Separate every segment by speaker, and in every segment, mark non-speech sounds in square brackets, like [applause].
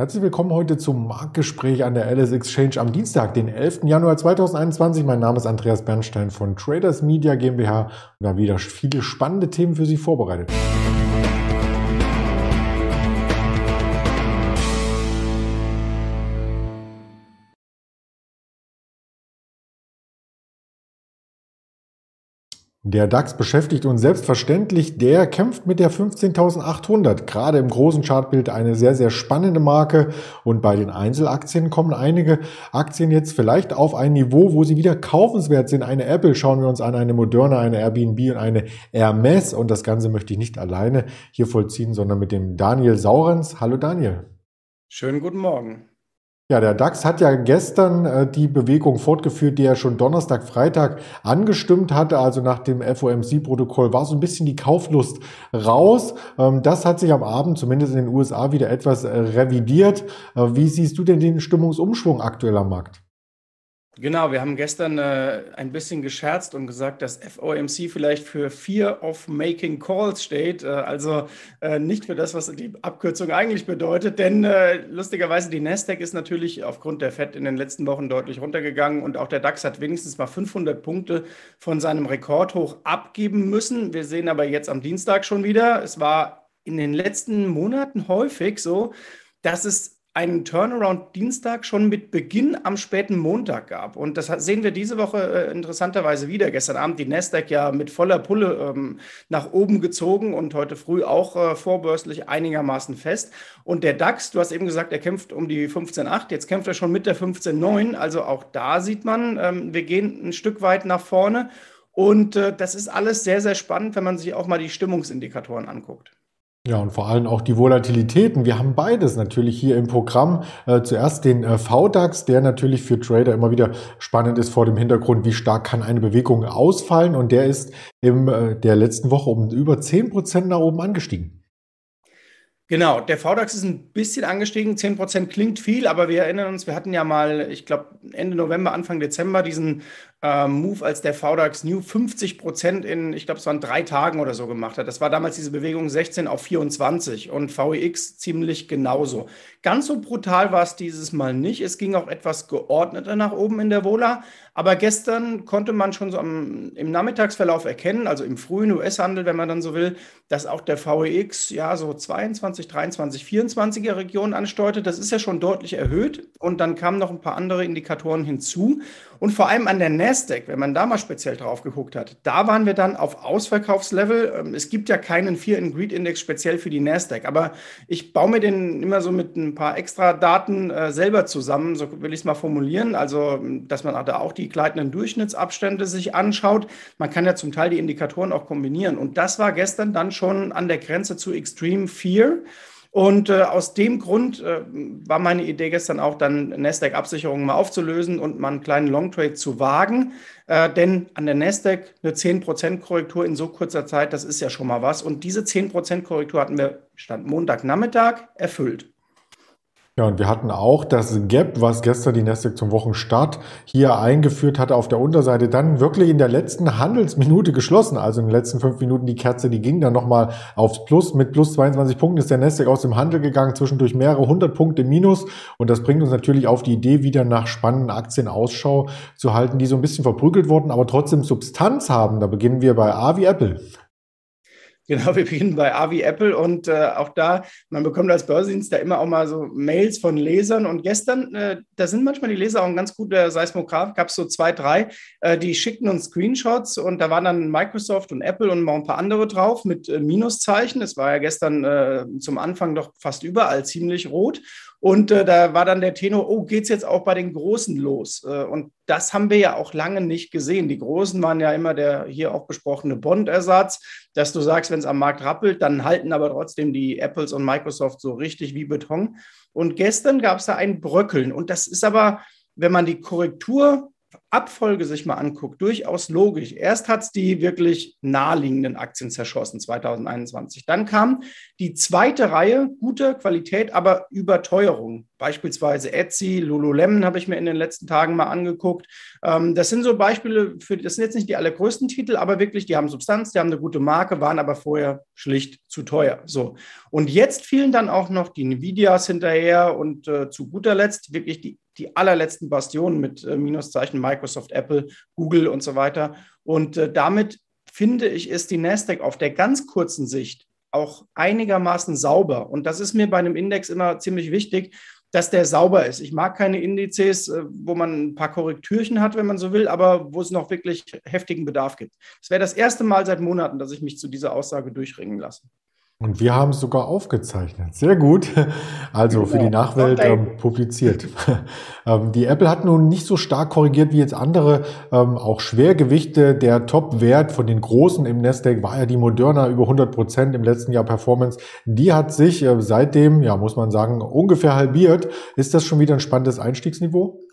Speaker 1: Herzlich willkommen heute zum Marktgespräch an der LS Exchange am Dienstag, den 11. Januar 2021. Mein Name ist Andreas Bernstein von Traders Media GmbH und wir haben wieder viele spannende Themen für Sie vorbereitet. Der DAX beschäftigt uns selbstverständlich. Der kämpft mit der 15.800. Gerade im großen Chartbild eine sehr, sehr spannende Marke. Und bei den Einzelaktien kommen einige Aktien jetzt vielleicht auf ein Niveau, wo sie wieder kaufenswert sind. Eine Apple schauen wir uns an, eine Moderna, eine Airbnb und eine Hermes. Und das Ganze möchte ich nicht alleine hier vollziehen, sondern mit dem Daniel Saurens. Hallo Daniel.
Speaker 2: Schönen guten Morgen.
Speaker 1: Ja, der DAX hat ja gestern äh, die Bewegung fortgeführt, die er schon Donnerstag, Freitag angestimmt hatte. Also nach dem FOMC-Protokoll war so ein bisschen die Kauflust raus. Ähm, das hat sich am Abend, zumindest in den USA, wieder etwas äh, revidiert. Äh, wie siehst du denn den Stimmungsumschwung aktuell am Markt?
Speaker 2: Genau, wir haben gestern äh, ein bisschen gescherzt und gesagt, dass FOMC vielleicht für Fear of Making Calls steht, äh, also äh, nicht für das, was die Abkürzung eigentlich bedeutet, denn äh, lustigerweise die Nasdaq ist natürlich aufgrund der FED in den letzten Wochen deutlich runtergegangen und auch der DAX hat wenigstens mal 500 Punkte von seinem Rekordhoch abgeben müssen. Wir sehen aber jetzt am Dienstag schon wieder, es war in den letzten Monaten häufig so, dass es einen Turnaround Dienstag schon mit Beginn am späten Montag gab. Und das sehen wir diese Woche äh, interessanterweise wieder. Gestern Abend die Nasdaq ja mit voller Pulle ähm, nach oben gezogen und heute früh auch äh, vorbörslich einigermaßen fest. Und der DAX, du hast eben gesagt, er kämpft um die 15,8, jetzt kämpft er schon mit der 15,9. Also auch da sieht man, ähm, wir gehen ein Stück weit nach vorne. Und äh, das ist alles sehr, sehr spannend, wenn man sich auch mal die Stimmungsindikatoren anguckt.
Speaker 1: Ja, und vor allem auch die Volatilitäten. Wir haben beides natürlich hier im Programm. Äh, zuerst den äh, VDAX, der natürlich für Trader immer wieder spannend ist vor dem Hintergrund, wie stark kann eine Bewegung ausfallen. Und der ist in äh, der letzten Woche um über 10 Prozent nach oben angestiegen.
Speaker 2: Genau, der VDAX ist ein bisschen angestiegen. 10% klingt viel, aber wir erinnern uns, wir hatten ja mal, ich glaube, Ende November, Anfang Dezember diesen äh, Move, als der VDAX New 50 Prozent in, ich glaube, es waren drei Tagen oder so gemacht hat. Das war damals diese Bewegung 16 auf 24 und VEX ziemlich genauso. Ganz so brutal war es dieses Mal nicht. Es ging auch etwas geordneter nach oben in der Vola. Aber gestern konnte man schon so am, im Nachmittagsverlauf erkennen, also im frühen US-Handel, wenn man dann so will, dass auch der VEX ja so 22, 23, 24er Region ansteuerte. Das ist ja schon deutlich erhöht. Und dann kamen noch ein paar andere Indikatoren hinzu. Und vor allem an der Nasdaq, wenn man da mal speziell drauf geguckt hat, da waren wir dann auf Ausverkaufslevel. Ähm, es gibt ja keinen Fear and Greed Index speziell für die Nasdaq, aber ich baue mir den immer so mit ein paar extra Daten äh, selber zusammen, so will ich es mal formulieren. Also, dass man da auch die gleitenden Durchschnittsabstände sich anschaut. Man kann ja zum Teil die Indikatoren auch kombinieren. Und das war gestern dann schon an der Grenze zu Extreme Fear. Und äh, aus dem Grund äh, war meine Idee gestern auch dann Nasdaq-Absicherungen mal aufzulösen und mal einen kleinen Longtrade zu wagen. Äh, denn an der Nasdaq eine 10% Korrektur in so kurzer Zeit, das ist ja schon mal was. Und diese 10% Korrektur hatten wir Stand Montagnachmittag erfüllt.
Speaker 1: Ja, und wir hatten auch das Gap, was gestern die Nasdaq zum Wochenstart hier eingeführt hatte, auf der Unterseite dann wirklich in der letzten Handelsminute geschlossen. Also in den letzten fünf Minuten die Kerze, die ging dann nochmal aufs Plus. Mit plus 22 Punkten ist der Nasdaq aus dem Handel gegangen, zwischendurch mehrere hundert Punkte minus. Und das bringt uns natürlich auf die Idee, wieder nach spannenden Aktien Ausschau zu halten, die so ein bisschen verprügelt wurden, aber trotzdem Substanz haben. Da beginnen wir bei A wie Apple.
Speaker 2: Genau, [laughs] wir beginnen bei A wie Apple und äh, auch da, man bekommt als Börsendienst da immer auch mal so Mails von Lesern und gestern, äh, da sind manchmal die Leser auch ein ganz guter Seismograph, gab es so zwei, drei, äh, die schickten uns Screenshots und da waren dann Microsoft und Apple und noch ein paar andere drauf mit äh, Minuszeichen. Es war ja gestern äh, zum Anfang doch fast überall ziemlich rot und äh, da war dann der Tenor, oh, geht's jetzt auch bei den Großen los? Äh, und das haben wir ja auch lange nicht gesehen. Die Großen waren ja immer der hier auch besprochene Bond-Ersatz, dass du sagst, wenn es am Markt rappelt, dann halten aber trotzdem die Apples und Microsoft so richtig wie Beton. Und gestern gab es da ein Bröckeln. Und das ist aber, wenn man die Korrektur Abfolge sich mal anguckt, durchaus logisch. Erst hat es die wirklich naheliegenden Aktien zerschossen, 2021. Dann kam die zweite Reihe, guter Qualität, aber Überteuerung. Beispielsweise Etsy, Lululemon habe ich mir in den letzten Tagen mal angeguckt. Ähm, das sind so Beispiele für, das sind jetzt nicht die allergrößten Titel, aber wirklich, die haben Substanz, die haben eine gute Marke, waren aber vorher schlicht zu teuer. So. Und jetzt fielen dann auch noch die Nvidias hinterher und äh, zu guter Letzt wirklich die die allerletzten Bastionen mit äh, Minuszeichen Microsoft, Apple, Google und so weiter. Und äh, damit finde ich, ist die Nasdaq auf der ganz kurzen Sicht auch einigermaßen sauber. Und das ist mir bei einem Index immer ziemlich wichtig, dass der sauber ist. Ich mag keine Indizes, äh, wo man ein paar Korrektürchen hat, wenn man so will, aber wo es noch wirklich heftigen Bedarf gibt. Es wäre das erste Mal seit Monaten, dass ich mich zu dieser Aussage durchringen lasse.
Speaker 1: Und wir haben es sogar aufgezeichnet. Sehr gut. Also für die. Nachwelt ähm, publiziert. [laughs] ähm, die Apple hat nun nicht so stark korrigiert wie jetzt andere. Ähm, auch Schwergewichte. Der Top-Wert von den Großen im Nasdaq war ja die Moderna über 100 Prozent im letzten Jahr Performance. Die hat sich äh, seitdem, ja, muss man sagen, ungefähr halbiert. Ist das schon wieder ein spannendes Einstiegsniveau?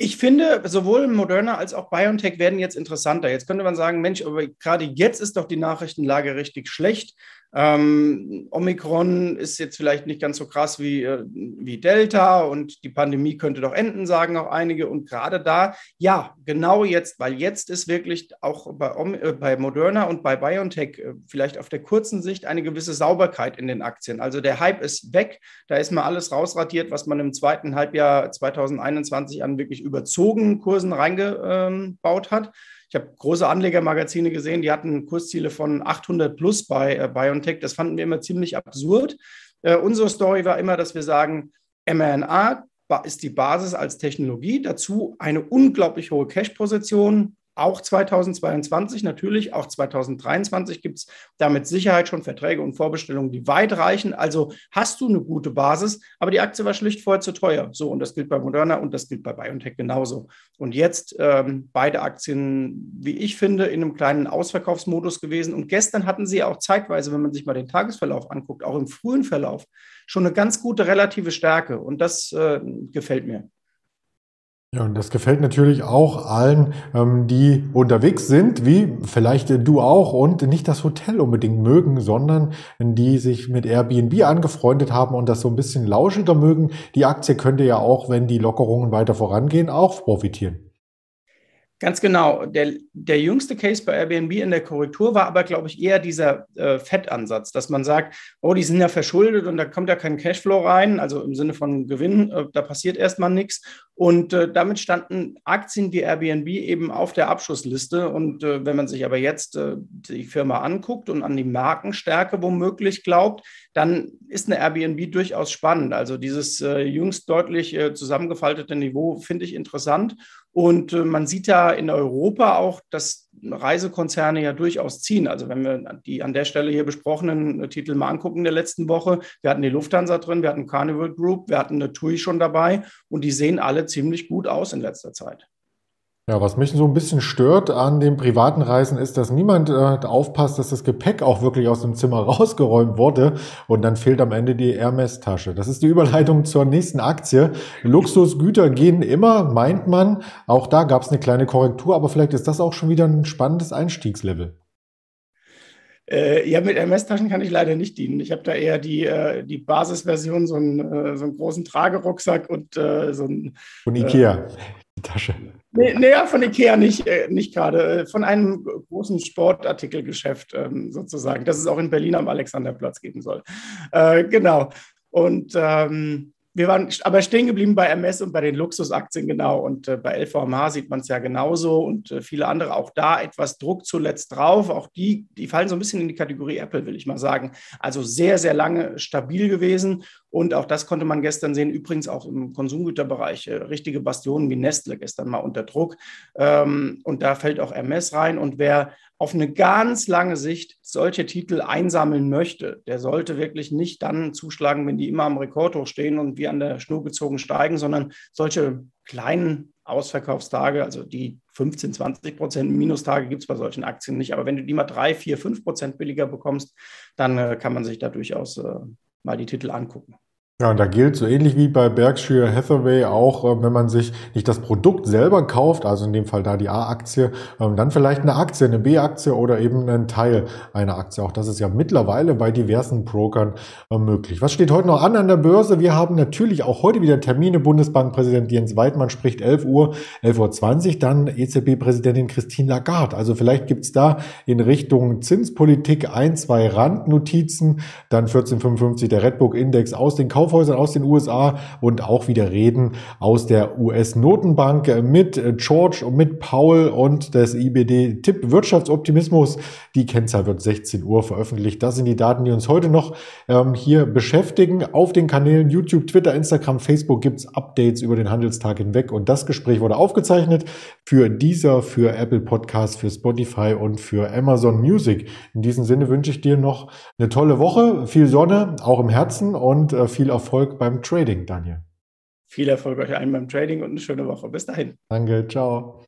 Speaker 2: Ich finde, sowohl Moderna als auch BioNTech werden jetzt interessanter. Jetzt könnte man sagen, Mensch, aber gerade jetzt ist doch die Nachrichtenlage richtig schlecht. Ähm, Omikron ist jetzt vielleicht nicht ganz so krass wie, äh, wie Delta und die Pandemie könnte doch enden, sagen auch einige. Und gerade da, ja, genau jetzt, weil jetzt ist wirklich auch bei, äh, bei Moderna und bei BioNTech äh, vielleicht auf der kurzen Sicht eine gewisse Sauberkeit in den Aktien. Also der Hype ist weg, da ist mal alles rausratiert, was man im zweiten Halbjahr 2021 an wirklich überzogenen Kursen reingebaut hat. Ich habe große Anlegermagazine gesehen, die hatten Kursziele von 800 plus bei äh, BioNTech. Das fanden wir immer ziemlich absurd. Äh, unsere Story war immer, dass wir sagen, mRNA ist die Basis als Technologie. Dazu eine unglaublich hohe Cash-Position, auch 2022 natürlich, auch 2023 gibt es da mit Sicherheit schon Verträge und Vorbestellungen, die weit reichen. Also hast du eine gute Basis, aber die Aktie war schlicht vorher zu teuer. So, und das gilt bei Moderna und das gilt bei BioNTech genauso. Und jetzt ähm, beide Aktien, wie ich finde, in einem kleinen Ausverkaufsmodus gewesen. Und gestern hatten sie auch zeitweise, wenn man sich mal den Tagesverlauf anguckt, auch im frühen Verlauf, schon eine ganz gute relative Stärke. Und das äh, gefällt mir.
Speaker 1: Ja, und das gefällt natürlich auch allen, ähm, die unterwegs sind, wie vielleicht du auch, und nicht das Hotel unbedingt mögen, sondern die sich mit Airbnb angefreundet haben und das so ein bisschen lauschiger mögen. Die Aktie könnte ja auch, wenn die Lockerungen weiter vorangehen, auch profitieren.
Speaker 2: Ganz genau. Der, der jüngste Case bei Airbnb in der Korrektur war aber, glaube ich, eher dieser äh, Fettansatz, dass man sagt, oh, die sind ja verschuldet und da kommt ja kein Cashflow rein, also im Sinne von Gewinn, äh, da passiert erstmal nichts. Und äh, damit standen Aktien wie Airbnb eben auf der Abschussliste. Und äh, wenn man sich aber jetzt äh, die Firma anguckt und an die Markenstärke womöglich glaubt, dann ist eine Airbnb durchaus spannend. Also dieses äh, jüngst deutlich zusammengefaltete Niveau finde ich interessant. Und äh, man sieht ja in Europa auch, dass Reisekonzerne ja durchaus ziehen. Also wenn wir die an der Stelle hier besprochenen äh, Titel mal angucken der letzten Woche, wir hatten die Lufthansa drin, wir hatten Carnival Group, wir hatten eine TUI schon dabei und die sehen alle ziemlich gut aus in letzter Zeit.
Speaker 1: Ja, was mich so ein bisschen stört an den privaten Reisen ist, dass niemand äh, aufpasst, dass das Gepäck auch wirklich aus dem Zimmer [laughs] rausgeräumt wurde und dann fehlt am Ende die Hermes-Tasche. Das ist die Überleitung zur nächsten Aktie. Luxusgüter gehen immer, meint man. Auch da gab es eine kleine Korrektur, aber vielleicht ist das auch schon wieder ein spannendes Einstiegslevel.
Speaker 2: Äh, ja, mit MS-Taschen kann ich leider nicht dienen. Ich habe da eher die, äh, die Basisversion, so einen, äh, so einen großen Tragerucksack und äh, so ein.
Speaker 1: Von Ikea, die Tasche.
Speaker 2: Nee, nee, von Ikea nicht, äh, nicht gerade. Äh, von einem großen Sportartikelgeschäft ähm, sozusagen, das es auch in Berlin am Alexanderplatz geben soll. Äh, genau. Und ähm, wir waren aber stehen geblieben bei MS und bei den Luxusaktien genau. Und bei LVMH sieht man es ja genauso und viele andere auch da etwas Druck zuletzt drauf. Auch die, die fallen so ein bisschen in die Kategorie Apple, will ich mal sagen. Also sehr, sehr lange stabil gewesen. Und auch das konnte man gestern sehen. Übrigens auch im Konsumgüterbereich äh, richtige Bastionen wie Nestle gestern mal unter Druck. Ähm, und da fällt auch MS rein. Und wer auf eine ganz lange Sicht solche Titel einsammeln möchte, der sollte wirklich nicht dann zuschlagen, wenn die immer am Rekordhoch stehen und wie an der Schnur gezogen steigen, sondern solche kleinen Ausverkaufstage, also die 15, 20 Prozent Minustage gibt es bei solchen Aktien nicht. Aber wenn du die mal drei, vier, fünf Prozent billiger bekommst, dann äh, kann man sich da durchaus äh, mal die Titel angucken.
Speaker 1: Ja, und da gilt so ähnlich wie bei Berkshire Hathaway auch, äh, wenn man sich nicht das Produkt selber kauft, also in dem Fall da die A-Aktie, ähm, dann vielleicht eine Aktie, eine B-Aktie oder eben einen Teil einer Aktie. Auch das ist ja mittlerweile bei diversen Brokern äh, möglich. Was steht heute noch an an der Börse? Wir haben natürlich auch heute wieder Termine. Bundesbankpräsident Jens Weidmann spricht 11 Uhr, 11.20 Uhr, dann EZB-Präsidentin Christine Lagarde. Also vielleicht gibt's da in Richtung Zinspolitik ein, zwei Randnotizen. Dann 1455 der Redbook Index aus den Kauf Kaufhäusern aus den USA und auch wieder Reden aus der US-Notenbank mit George und mit Paul und das IBD-Tipp Wirtschaftsoptimismus. Die Kennzahl wird 16 Uhr veröffentlicht. Das sind die Daten, die uns heute noch ähm, hier beschäftigen. Auf den Kanälen YouTube, Twitter, Instagram, Facebook gibt's Updates über den Handelstag hinweg und das Gespräch wurde aufgezeichnet für dieser, für Apple Podcasts, für Spotify und für Amazon Music. In diesem Sinne wünsche ich dir noch eine tolle Woche, viel Sonne, auch im Herzen und äh, viel Erfolg beim Trading, Daniel.
Speaker 2: Viel Erfolg euch allen beim Trading und eine schöne Woche. Bis dahin.
Speaker 1: Danke, ciao.